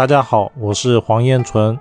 大家好，我是黄彦纯。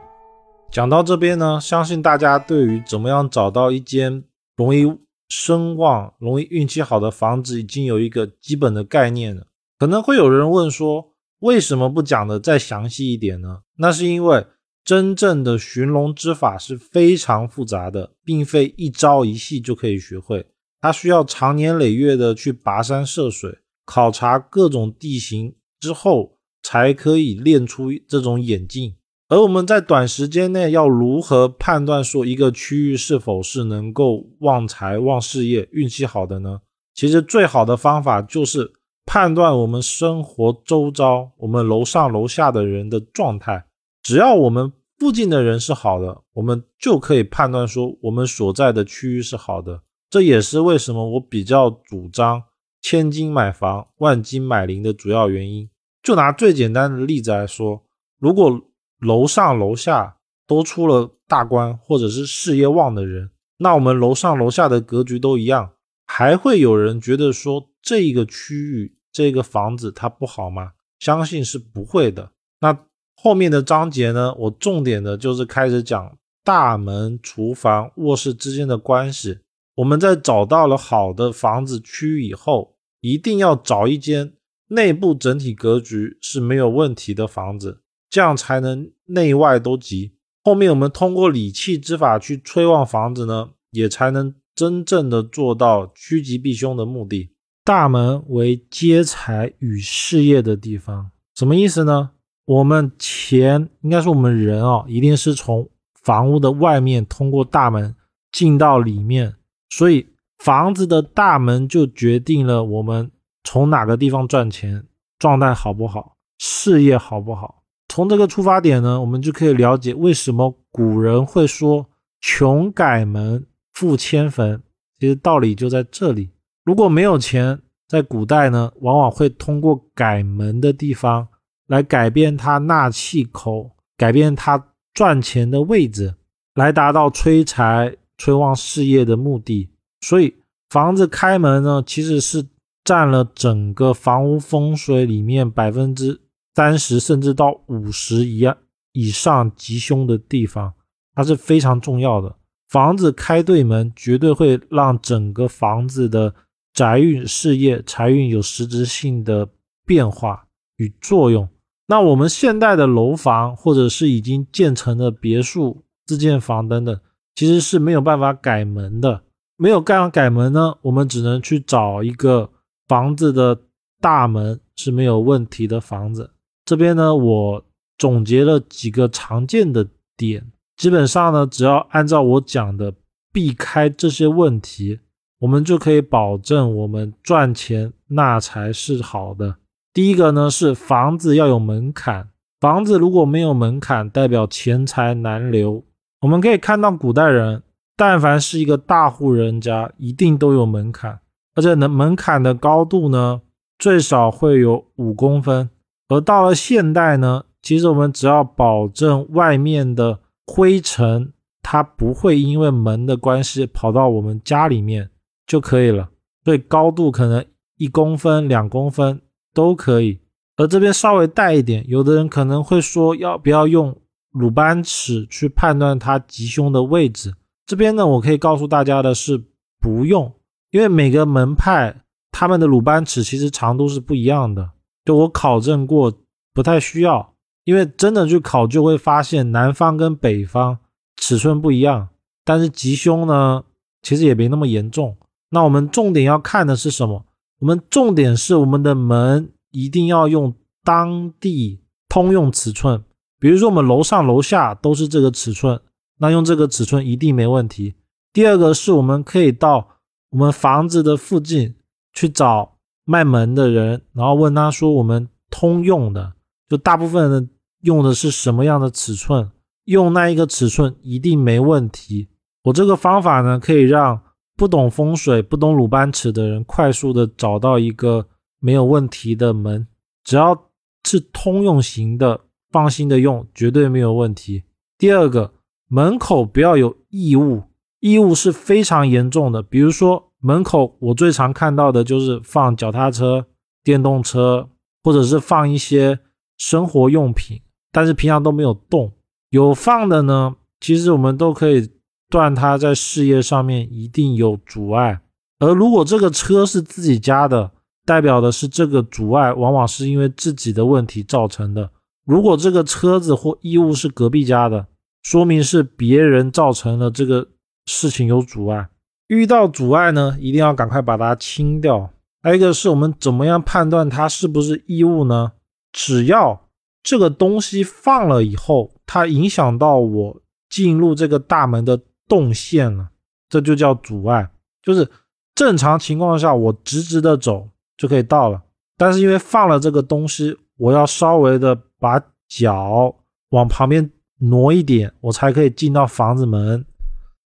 讲到这边呢，相信大家对于怎么样找到一间容易声望、容易运气好的房子，已经有一个基本的概念了。可能会有人问说，为什么不讲的再详细一点呢？那是因为真正的寻龙之法是非常复杂的，并非一朝一夕就可以学会，它需要长年累月的去跋山涉水，考察各种地形之后。才可以练出这种眼镜，而我们在短时间内要如何判断说一个区域是否是能够旺财、旺事业、运气好的呢？其实最好的方法就是判断我们生活周遭、我们楼上楼下的人的状态。只要我们附近的人是好的，我们就可以判断说我们所在的区域是好的。这也是为什么我比较主张千金买房、万金买邻的主要原因。就拿最简单的例子来说，如果楼上楼下都出了大官或者是事业旺的人，那我们楼上楼下的格局都一样，还会有人觉得说这个区域这个房子它不好吗？相信是不会的。那后面的章节呢，我重点的就是开始讲大门、厨房、卧室之间的关系。我们在找到了好的房子区域以后，一定要找一间。内部整体格局是没有问题的房子，这样才能内外都吉。后面我们通过理气之法去催旺房子呢，也才能真正的做到趋吉避凶的目的。大门为接财与事业的地方，什么意思呢？我们钱应该是我们人啊，一定是从房屋的外面通过大门进到里面，所以房子的大门就决定了我们。从哪个地方赚钱，状态好不好，事业好不好？从这个出发点呢，我们就可以了解为什么古人会说“穷改门，富迁坟”。其实道理就在这里。如果没有钱，在古代呢，往往会通过改门的地方来改变它纳气口，改变它赚钱的位置，来达到催财、催旺事业的目的。所以房子开门呢，其实是。占了整个房屋风水里面百分之三十，甚至到五十一样以上吉凶的地方，它是非常重要的。房子开对门，绝对会让整个房子的宅运、事业、财运有实质性的变化与作用。那我们现代的楼房，或者是已经建成的别墅、自建房等等，其实是没有办法改门的。没有干改门呢，我们只能去找一个。房子的大门是没有问题的房子。这边呢，我总结了几个常见的点，基本上呢，只要按照我讲的避开这些问题，我们就可以保证我们赚钱那才是好的。第一个呢是房子要有门槛，房子如果没有门槛，代表钱财难流。我们可以看到古代人，但凡是一个大户人家，一定都有门槛。而且呢，门槛的高度呢，最少会有五公分。而到了现代呢，其实我们只要保证外面的灰尘它不会因为门的关系跑到我们家里面就可以了。所以高度可能一公分、两公分都可以。而这边稍微带一点，有的人可能会说，要不要用鲁班尺去判断它吉凶的位置？这边呢，我可以告诉大家的是，不用。因为每个门派他们的鲁班尺其实长度是不一样的，就我考证过，不太需要。因为真的去考就会发现南方跟北方尺寸不一样，但是吉凶呢其实也没那么严重。那我们重点要看的是什么？我们重点是我们的门一定要用当地通用尺寸，比如说我们楼上楼下都是这个尺寸，那用这个尺寸一定没问题。第二个是我们可以到。我们房子的附近去找卖门的人，然后问他说：“我们通用的，就大部分人用的是什么样的尺寸？用那一个尺寸一定没问题。”我这个方法呢，可以让不懂风水、不懂鲁班尺的人快速的找到一个没有问题的门，只要是通用型的，放心的用，绝对没有问题。第二个，门口不要有异物。异物是非常严重的，比如说门口，我最常看到的就是放脚踏车、电动车，或者是放一些生活用品，但是平常都没有动。有放的呢，其实我们都可以断它在事业上面一定有阻碍。而如果这个车是自己家的，代表的是这个阻碍往往是因为自己的问题造成的。如果这个车子或衣物是隔壁家的，说明是别人造成了这个事情有阻碍。遇到阻碍呢，一定要赶快把它清掉。还有一个是我们怎么样判断它是不是异物呢？只要这个东西放了以后，它影响到我进入这个大门的动线了，这就叫阻碍。就是正常情况下，我直直的走就可以到了，但是因为放了这个东西，我要稍微的把脚往旁边挪一点，我才可以进到房子门，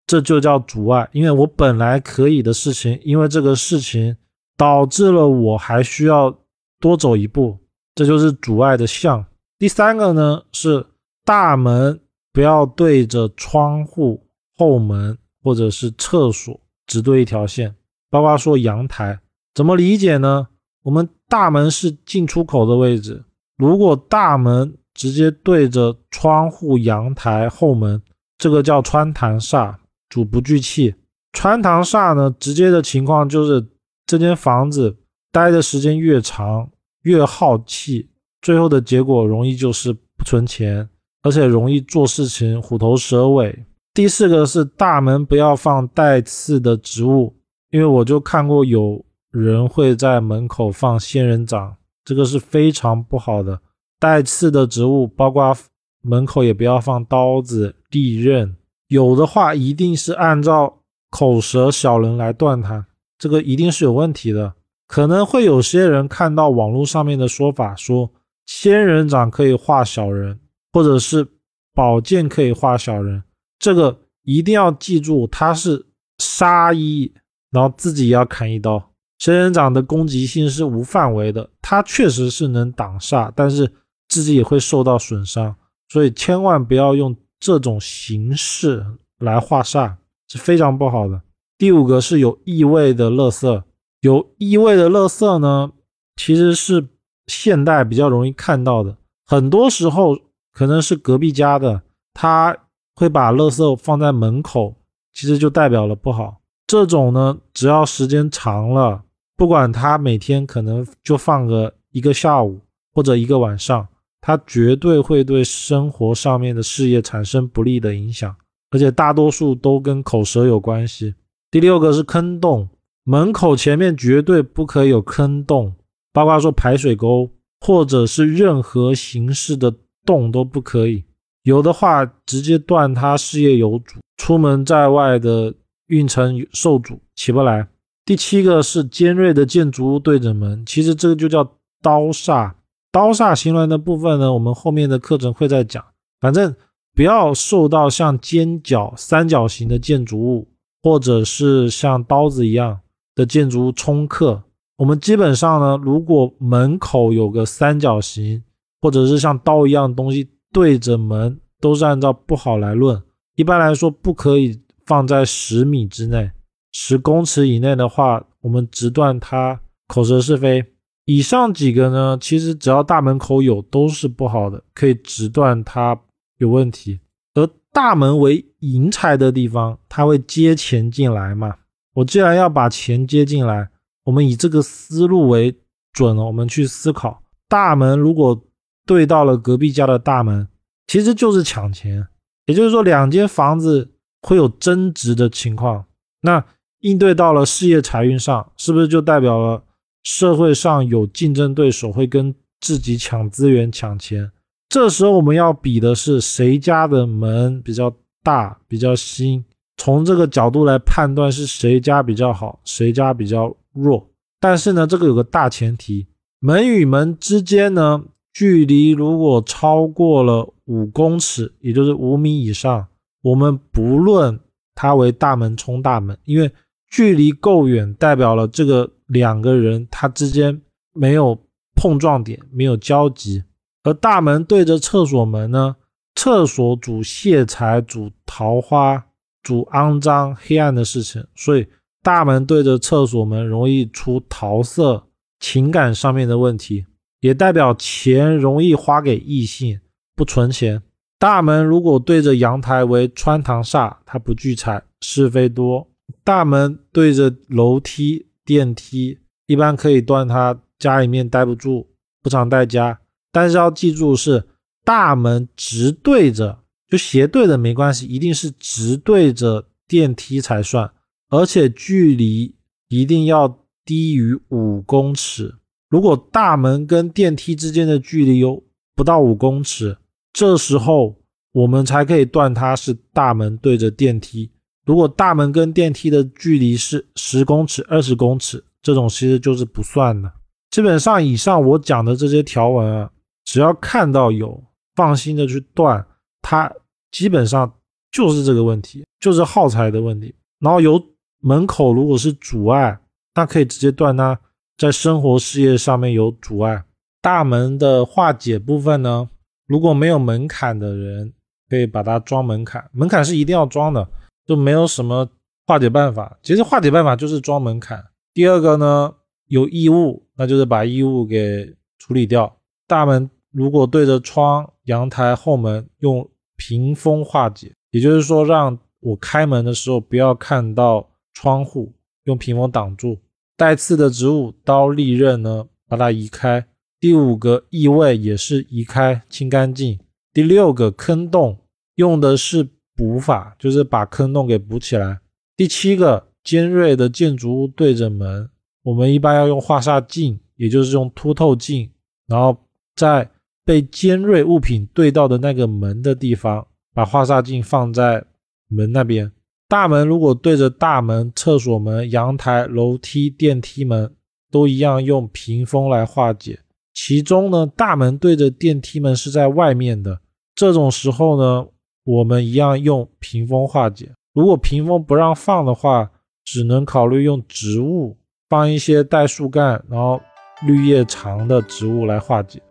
这就叫阻碍。因为我本来可以的事情，因为这个事情。导致了我还需要多走一步，这就是阻碍的象。第三个呢是大门不要对着窗户、后门或者是厕所只对一条线，包括说阳台，怎么理解呢？我们大门是进出口的位置，如果大门直接对着窗户、阳台、后门，这个叫穿堂煞，主不聚气。穿堂煞呢，直接的情况就是。这间房子待的时间越长，越耗气，最后的结果容易就是不存钱，而且容易做事情虎头蛇尾。第四个是大门不要放带刺的植物，因为我就看过有人会在门口放仙人掌，这个是非常不好的。带刺的植物，包括门口也不要放刀子、利刃，有的话一定是按照口舌小人来断它。这个一定是有问题的，可能会有些人看到网络上面的说法，说仙人掌可以化小人，或者是宝剑可以化小人，这个一定要记住，它是杀一，然后自己也要砍一刀。仙人掌的攻击性是无范围的，它确实是能挡煞，但是自己也会受到损伤，所以千万不要用这种形式来化煞，是非常不好的。第五个是有异味的垃圾，有异味的垃圾呢，其实是现代比较容易看到的。很多时候可能是隔壁家的，他会把垃圾放在门口，其实就代表了不好。这种呢，只要时间长了，不管他每天可能就放个一个下午或者一个晚上，它绝对会对生活上面的事业产生不利的影响，而且大多数都跟口舌有关系。第六个是坑洞，门口前面绝对不可以有坑洞，包括说排水沟或者是任何形式的洞都不可以，有的话直接断他事业有主，出门在外的运程受阻，起不来。第七个是尖锐的建筑物对着门，其实这个就叫刀煞。刀煞形峦的部分呢，我们后面的课程会再讲，反正不要受到像尖角、三角形的建筑物。或者是像刀子一样的建筑物冲克，我们基本上呢，如果门口有个三角形，或者是像刀一样东西对着门，都是按照不好来论。一般来说，不可以放在十米之内，十公尺以内的话，我们直断它口舌是非。以上几个呢，其实只要大门口有，都是不好的，可以直断它有问题。而大门为迎财的地方，它会接钱进来嘛？我既然要把钱接进来，我们以这个思路为准了，我们去思考，大门如果对到了隔壁家的大门，其实就是抢钱。也就是说，两间房子会有争执的情况，那应对到了事业财运上，是不是就代表了社会上有竞争对手会跟自己抢资源、抢钱？这时候我们要比的是谁家的门比较大、比较新，从这个角度来判断是谁家比较好，谁家比较弱。但是呢，这个有个大前提，门与门之间呢，距离如果超过了五公尺，也就是五米以上，我们不论它为大门冲大门，因为距离够远，代表了这个两个人他之间没有碰撞点，没有交集。而大门对着厕所门呢？厕所主泄财，主桃花，主肮脏黑暗的事情，所以大门对着厕所门容易出桃色，情感上面的问题，也代表钱容易花给异性，不存钱。大门如果对着阳台为穿堂煞，它不聚财，是非多。大门对着楼梯、电梯，一般可以断它家里面待不住，不常待家。但是要记住，是大门直对着，就斜对的没关系，一定是直对着电梯才算，而且距离一定要低于五公尺。如果大门跟电梯之间的距离有不到五公尺，这时候我们才可以断它是大门对着电梯。如果大门跟电梯的距离是十公尺、二十公尺，这种其实就是不算的。基本上，以上我讲的这些条文啊，只要看到有，放心的去断，它基本上就是这个问题，就是耗材的问题。然后有门口如果是阻碍，那可以直接断它在生活事业上面有阻碍。大门的化解部分呢，如果没有门槛的人，可以把它装门槛，门槛是一定要装的。就没有什么化解办法，其实化解办法就是装门槛。第二个呢，有异物，那就是把异物给处理掉。大门如果对着窗、阳台、后门，用屏风化解，也就是说，让我开门的时候不要看到窗户，用屏风挡住。带刺的植物、刀、利刃呢，把它移开。第五个异味也是移开，清干净。第六个坑洞，用的是。补法就是把坑洞给补起来。第七个，尖锐的建筑物对着门，我们一般要用化煞镜，也就是用凸透镜，然后在被尖锐物品对到的那个门的地方，把化煞镜放在门那边。大门如果对着大门、厕所门、阳台、楼梯、电梯门，都一样用屏风来化解。其中呢，大门对着电梯门是在外面的，这种时候呢。我们一样用屏风化解。如果屏风不让放的话，只能考虑用植物放一些带树干，然后绿叶长的植物来化解。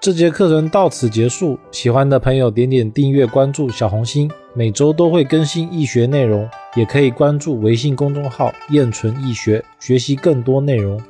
这节课程到此结束。喜欢的朋友点点订阅、关注小红心，每周都会更新易学内容，也可以关注微信公众号“燕纯易学”，学习更多内容。